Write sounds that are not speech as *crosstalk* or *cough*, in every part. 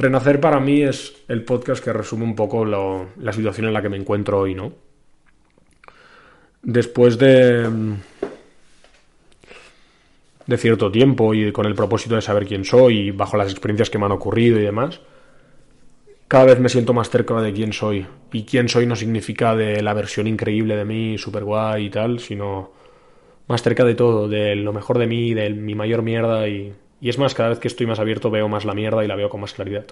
Renacer para mí es el podcast que resume un poco la situación en la que me encuentro hoy, ¿no? Después de de cierto tiempo y con el propósito de saber quién soy y bajo las experiencias que me han ocurrido y demás, cada vez me siento más cerca de quién soy. Y quién soy no significa de la versión increíble de mí, super guay y tal, sino más cerca de todo, de lo mejor de mí, de mi mayor mierda y, y es más, cada vez que estoy más abierto veo más la mierda y la veo con más claridad.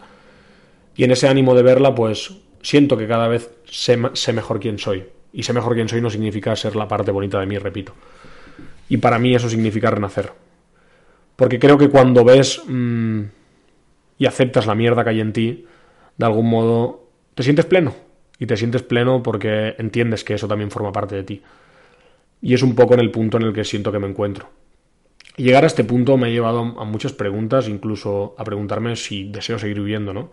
Y en ese ánimo de verla, pues siento que cada vez sé, mejor quién soy. Y sé mejor quién soy no significa ser la parte bonita de mí, repito. Y para mí eso significa renacer. Porque creo que cuando ves mmm, y aceptas la mierda que hay en ti, de algún modo te sientes pleno. Y te sientes pleno porque entiendes que eso también forma parte de ti. Y es un poco en el punto en el que siento que me encuentro. Llegar a este punto me ha llevado a muchas preguntas, incluso a preguntarme si deseo seguir viviendo, ¿no?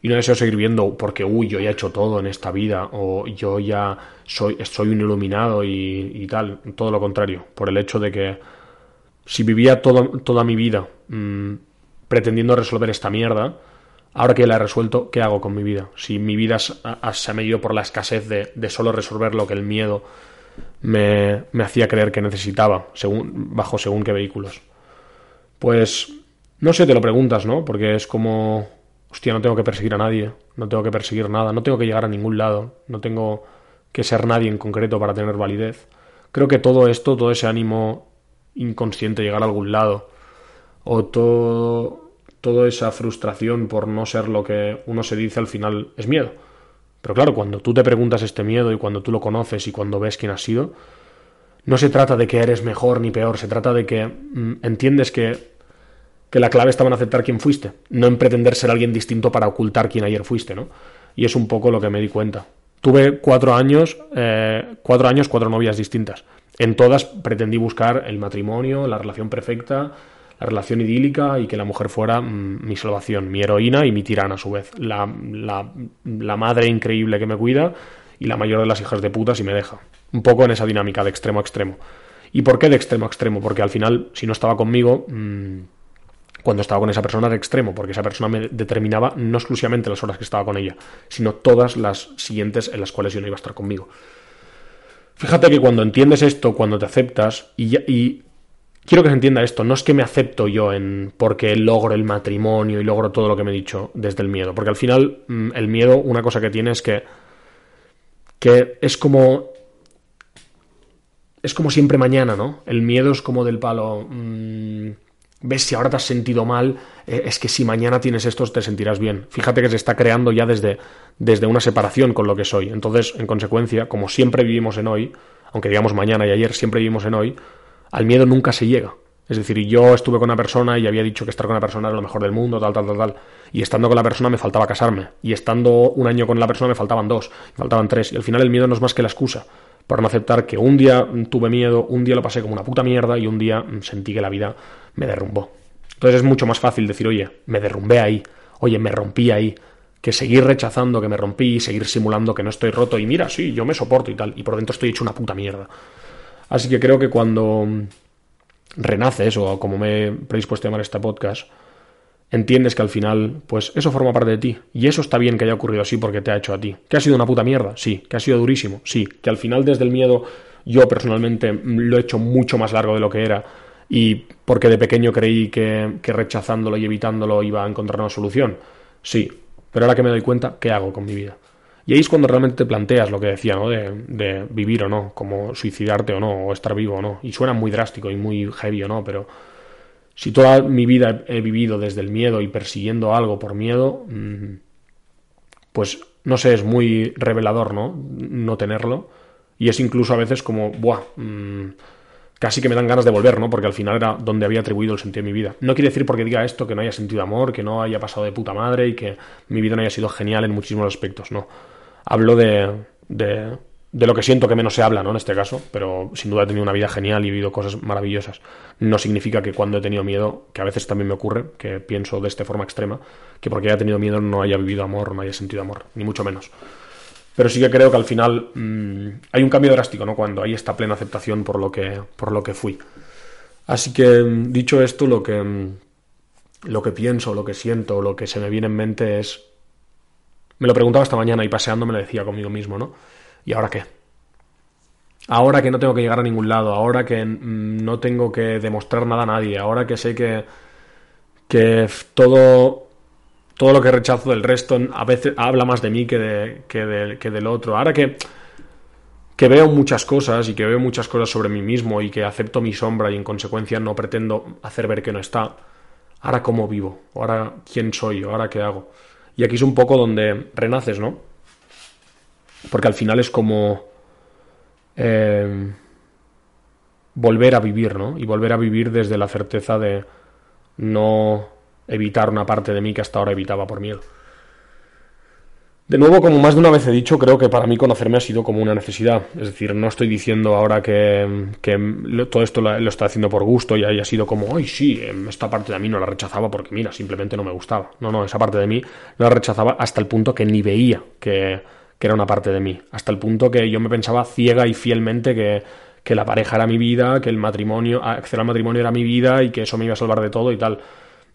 Y no deseo seguir viviendo porque, uy, yo ya he hecho todo en esta vida, o yo ya soy, un iluminado y, tal. Todo lo contrario, por el hecho de que si vivía toda mi vida mmm, pretendiendo resolver esta mierda, ahora que la he resuelto, ¿qué hago con mi vida? Si mi vida se ha medido por la escasez de, de, solo resolver lo que el miedo me, me hacía creer que necesitaba, según, bajo según qué vehículos. Pues no sé, te lo preguntas, ¿no? Porque es como, hostia, no tengo que perseguir a nadie, no tengo que perseguir nada, no tengo que llegar a ningún lado, no tengo que ser nadie en concreto para tener validez. Creo que todo esto, todo ese ánimo inconsciente llegar a algún lado, o todo, toda esa frustración por no ser lo que uno se dice al final es miedo. Pero claro, cuando tú te preguntas este miedo y cuando tú lo conoces y cuando ves quién has sido, no se trata de que eres mejor ni peor, se trata de que mm, entiendes que, que la clave estaba en aceptar quién fuiste, no en pretender ser alguien distinto para ocultar quién ayer fuiste, ¿no? Y es un poco lo que me di cuenta. Tuve cuatro años, eh, cuatro años, cuatro novias distintas. En todas pretendí buscar el matrimonio, la relación perfecta, la relación idílica y que la mujer fuera mmm, mi salvación, mi heroína y mi tirana a su vez. La, la, madre increíble que me cuida y la mayor de las hijas de puta si me deja. Un poco en esa dinámica de extremo a extremo. ¿Y por qué de extremo a extremo? Porque al final, si no estaba conmigo, mmm, cuando estaba con esa persona de extremo, porque esa persona me determinaba no exclusivamente las horas que estaba con ella, sino todas las siguientes en las cuales yo no iba a estar conmigo. Fíjate que cuando entiendes esto, cuando te aceptas, y, y quiero que se entienda esto, no es que me acepto yo en porque logro el matrimonio y logro todo lo que me he dicho desde el miedo, porque al final mm, el miedo, una cosa que tiene es que, que es como es como siempre mañana, ¿no? El miedo es como del palo. Mmm, ves si ahora te has sentido mal, eh, es que si mañana tienes esto te sentirás bien. Fíjate que se está creando ya desde, desde una separación con lo que soy. Entonces, en consecuencia, como siempre vivimos en hoy, aunque digamos mañana y ayer siempre vivimos en hoy, al miedo nunca se llega. Es decir, yo estuve con una persona y había dicho que estar con una persona era lo mejor del mundo, tal, tal, tal, tal. Y estando con la persona me faltaba casarme. Y estando un año con la persona me faltaban dos, faltaban tres. Y al final el miedo no es más que la excusa para no aceptar que un día tuve miedo, un día lo pasé como una puta mierda y un día sentí que la vida me derrumbó. Entonces es mucho más fácil decir, oye, me derrumbé ahí, oye, me rompí ahí, que seguir rechazando que me rompí y seguir simulando que no estoy roto y mira, sí, yo me soporto y tal, y por dentro estoy hecho una puta mierda. Así que creo que cuando renaces, o como me he predispuesto a llamar este podcast, entiendes que al final, pues eso forma parte de ti. Y eso está bien que haya ocurrido así porque te ha hecho a ti. ¿Que ha sido una puta mierda? Sí. ¿Que ha sido durísimo? Sí. Que al final desde el miedo yo personalmente lo he hecho mucho más largo de lo que era y porque de pequeño creí que, que, rechazándolo y evitándolo iba a encontrar una solución. Sí, pero ahora que me doy cuenta, ¿qué hago con mi vida? Y ahí es cuando realmente te planteas lo que decía, ¿no? De, vivir o no, como suicidarte o no, o estar vivo o no. Y suena muy drástico y muy heavy o no, pero si toda mi vida he vivido desde el miedo y persiguiendo algo por miedo, mmm, pues no sé, es muy revelador, ¿no? No tenerlo. Y es incluso a veces como, ¡buah! Mmm, casi que me dan ganas de volver, ¿no? Porque al final era donde había atribuido el sentido de mi vida. No quiere decir porque diga esto que no haya sentido amor, que no haya pasado de puta madre y que mi vida no haya sido genial en muchísimos aspectos, no. Hablo de, de, lo que siento que menos se habla, ¿no? En este caso, pero sin duda he tenido una vida genial y he vivido cosas maravillosas. No significa que cuando he tenido miedo, que a veces también me ocurre, que pienso de esta forma extrema, que porque haya tenido miedo no haya vivido amor, no haya sentido amor, ni mucho menos. Pero sí que creo que al final mmm, hay un cambio drástico, ¿no? Cuando hay esta plena aceptación por lo que, por lo que fui. Así que, dicho esto, lo que, lo que pienso, lo que siento, lo que se me viene en mente es... Me lo preguntaba esta mañana y paseando me lo decía conmigo mismo, ¿no? ¿Y ahora qué? Ahora que no tengo que llegar a ningún lado, ahora que no tengo que demostrar nada a nadie, ahora que sé que, que todo todo lo que rechazo del resto a veces habla más de mí que, de, que, que del otro. Ahora que, que veo muchas cosas y que veo muchas cosas sobre mí mismo y que acepto mi sombra y en consecuencia no pretendo hacer ver que no está, ahora cómo vivo, ahora quién soy, ahora qué hago. Y aquí es un poco donde renaces, ¿no? Porque al final es como eh, volver a vivir, ¿no? Y volver a vivir desde la certeza de no evitar una parte de mí que hasta ahora evitaba por miedo. De nuevo, como más de una vez he dicho, creo que para mí conocerme ha sido como una necesidad. Es decir, no estoy diciendo ahora que, que todo esto lo, estoy haciendo por gusto y haya sido como, ay, sí, esta parte de mí no la rechazaba porque, mira, simplemente no me gustaba. No, no, esa parte de mí la rechazaba hasta el punto que ni veía que, que era una parte de mí. Hasta el punto que yo me pensaba ciega y fielmente que, que la pareja era mi vida, que el matrimonio, acceder al matrimonio era mi vida y que eso me iba a salvar de todo y tal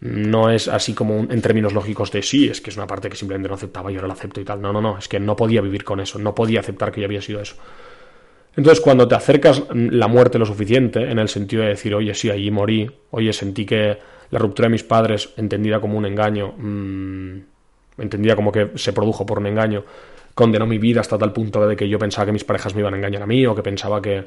no es así como en términos lógicos de sí, es que es una parte que simplemente no aceptaba y ahora la acepto y tal. No, no, no, es que no podía vivir con eso, no podía aceptar que yo había sido eso. Entonces, cuando te acercas la muerte lo suficiente, en el sentido de decir, oye, sí, allí morí, oye, sentí que la ruptura de mis padres, entendida como un engaño, mmm, entendida como que se produjo por un engaño, condenó mi vida hasta tal punto de que yo pensaba que mis parejas me iban a engañar a mí o que pensaba que,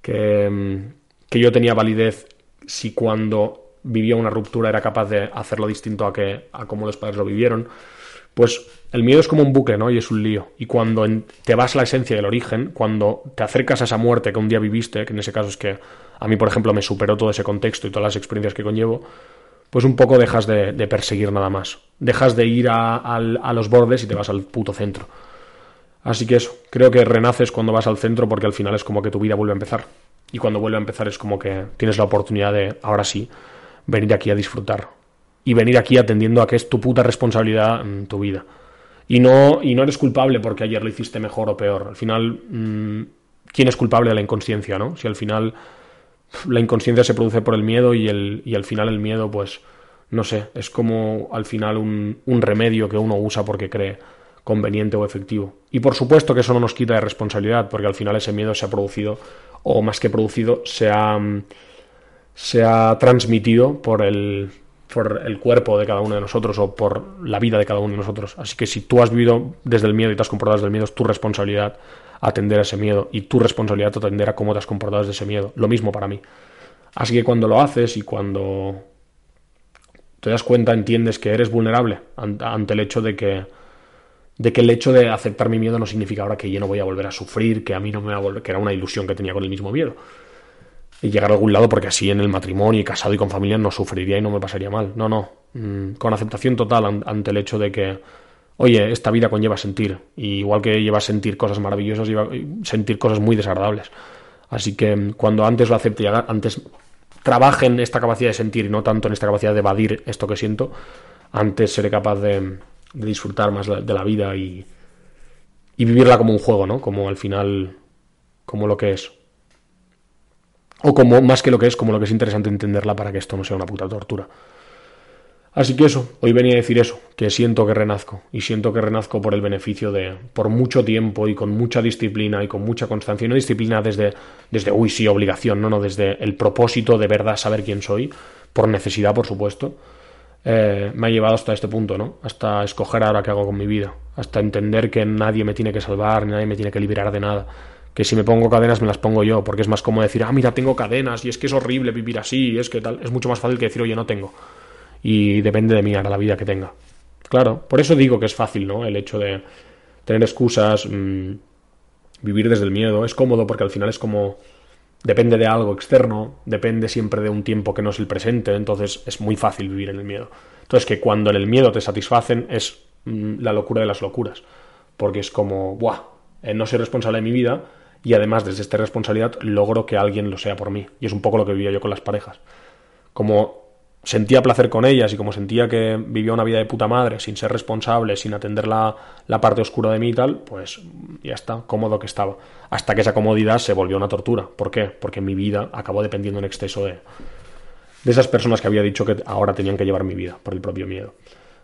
que, que yo tenía validez si cuando vivía una ruptura era capaz de hacerlo distinto a, que, a como los padres lo vivieron, pues el miedo es como un bucle, ¿no? Y es un lío. Y cuando te vas a la esencia del origen, cuando te acercas a esa muerte que un día viviste, que en ese caso es que a mí, por ejemplo, me superó todo ese contexto y todas las experiencias que conllevo, pues un poco dejas de, perseguir nada más. Dejas de ir a, a los bordes y te vas al puto centro. Así que eso, creo que renaces cuando vas al centro porque al final es como que tu vida vuelve a empezar. Y cuando vuelve a empezar es como que tienes la oportunidad de, ahora sí, venir aquí a disfrutar. Y venir aquí atendiendo a que es tu puta responsabilidad en tu vida. Y no, y no eres culpable porque ayer lo hiciste mejor o peor. Al final, mmm, ¿quién es culpable de la inconsciencia, no? Si al final la inconsciencia se produce por el miedo y, el, y al final el miedo, pues, no sé, es como al final un, un remedio que uno usa porque cree conveniente o efectivo. Y por supuesto que eso no nos quita de responsabilidad, porque al final ese miedo se ha producido, o más que producido, se ha se ha transmitido por el, por el cuerpo de cada uno de nosotros o por la vida de cada uno de nosotros. Así que si tú has vivido desde el miedo y te has comportado desde el miedo, es tu responsabilidad atender a ese miedo y tu responsabilidad atender a cómo te has comportado desde ese miedo. Lo mismo para mí. Así que cuando lo haces y cuando te das cuenta, entiendes que eres vulnerable ante el hecho de que de que el hecho de aceptar mi miedo no significa ahora que yo no voy a volver a sufrir, que a mí no me va a volver, que era una ilusión que tenía con el mismo miedo y llegar a algún lado porque así en el matrimonio y casado y con familia no sufriría y no me pasaría mal. No, no. Mm, con aceptación total ante el hecho de que, oye, esta vida conlleva sentir. Y igual que lleva a sentir cosas maravillosas, lleva a sentir cosas muy desagradables. Así que mm, cuando antes lo acepte y antes trabaje en esta capacidad de sentir y no tanto en esta capacidad de evadir esto que siento, antes seré capaz de, de disfrutar más de la vida y, y vivirla como un juego, ¿no? Como al final, como lo que es. O como, más que lo que es, como lo que es interesante entenderla para que esto no sea una puta tortura. Así que eso, hoy venía a decir eso, que siento que renazco, y siento que renazco por el beneficio de, por mucho tiempo y con mucha disciplina y con mucha constancia, y no disciplina desde, desde, uy, sí, obligación, no, no, desde el propósito de verdad saber quién soy, por necesidad, por supuesto, eh, me ha llevado hasta este punto, ¿no? Hasta escoger ahora qué hago con mi vida, hasta entender que nadie me tiene que salvar, nadie me tiene que liberar de nada, que si me pongo cadenas me las pongo yo, porque es más cómodo decir, ah, mira, tengo cadenas y es que es horrible vivir así, y es que tal, es mucho más fácil que decir, oye, no tengo. Y depende de mí ahora la vida que tenga. Claro, por eso digo que es fácil, ¿no? El hecho de tener excusas, mmm, vivir desde el miedo, es cómodo porque al final es como depende de algo externo, depende siempre de un tiempo que no es el presente, entonces es muy fácil vivir en el miedo. Entonces que cuando en el miedo te satisfacen es mm, la locura de las locuras, porque es como, ¡buah! Eh, no soy responsable de mi vida y además desde esta responsabilidad logro que alguien lo sea por mí. Y es un poco lo que vivía yo con las parejas. Como sentía placer con ellas y como sentía que vivía una vida de puta madre sin ser responsable, sin atender la, la, parte oscura de mí y tal, pues ya está, cómodo que estaba. Hasta que esa comodidad se volvió una tortura. ¿Por qué? Porque mi vida acabó dependiendo en exceso de, de esas personas que había dicho que ahora tenían que llevar mi vida por el propio miedo.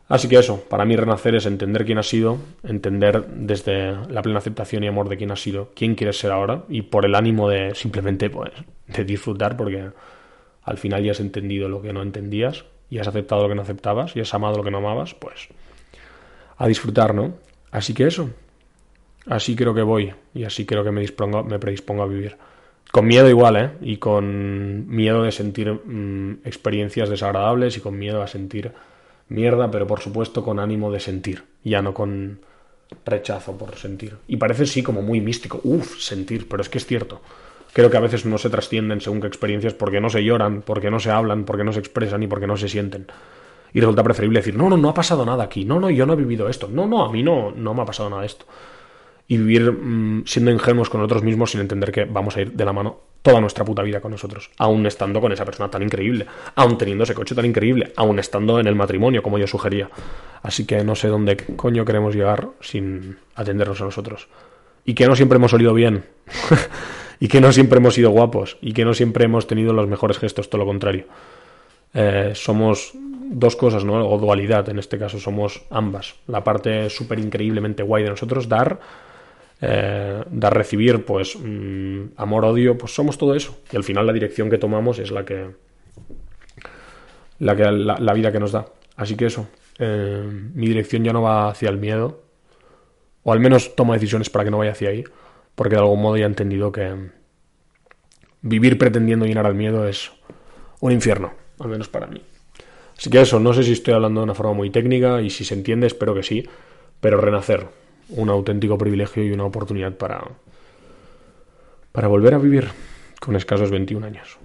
Así que eso, para mí renacer es entender quién has sido, entender desde la plena aceptación y amor de quién has sido, quién quieres ser ahora y por el ánimo de simplemente pues de disfrutar porque al final ya has entendido lo que no entendías y has aceptado lo que no aceptabas y has amado lo que no amabas, pues a disfrutar, ¿no? Así que eso. Así creo que voy y así creo que me, dispongo, me predispongo a vivir. Con miedo igual, ¿eh? Y con miedo de sentir mmm, experiencias desagradables y con miedo a sentir mierda, pero por supuesto con ánimo de sentir, ya no con rechazo por sentir. Y parece sí como muy místico, uff, sentir, pero es que es cierto creo que a veces no se trascienden según qué experiencias porque no se lloran, porque no se hablan, porque no se expresan y porque no se sienten. Y resulta preferible decir, no, no, no ha pasado nada aquí, no, no, yo no he vivido esto, no, no, a mí no, no me ha pasado nada esto. Y vivir mmm, siendo ingenuos con nosotros mismos sin entender que vamos a ir de la mano toda nuestra puta vida con nosotros, aún estando con esa persona tan increíble, aún teniendo ese coche tan increíble, aún estando en el matrimonio, como yo sugería. Así que no sé dónde coño queremos llegar sin atendernos a nosotros. Y que no siempre hemos olido bien. *laughs* y que no siempre hemos sido guapos y que no siempre hemos tenido los mejores gestos, todo lo contrario. Eh, somos dos cosas, ¿no? O dualidad, en este caso somos ambas. La parte súper increíblemente guay de nosotros, dar, eh, dar, recibir, pues mmm, amor, odio, pues somos todo eso. Y al final la dirección que tomamos es la que, la, que, la, la vida que nos da. Así que eso, eh, mi dirección ya no va hacia el miedo, o al menos tomo decisiones para que no vaya hacia ahí porque de algún modo ya he entendido que vivir pretendiendo llenar al miedo es un infierno, al menos para mí. Así que eso, no sé si estoy hablando de una forma muy técnica y si se entiende, espero que sí, pero renacer, un auténtico privilegio y una oportunidad para, para volver a vivir con escasos 21 años.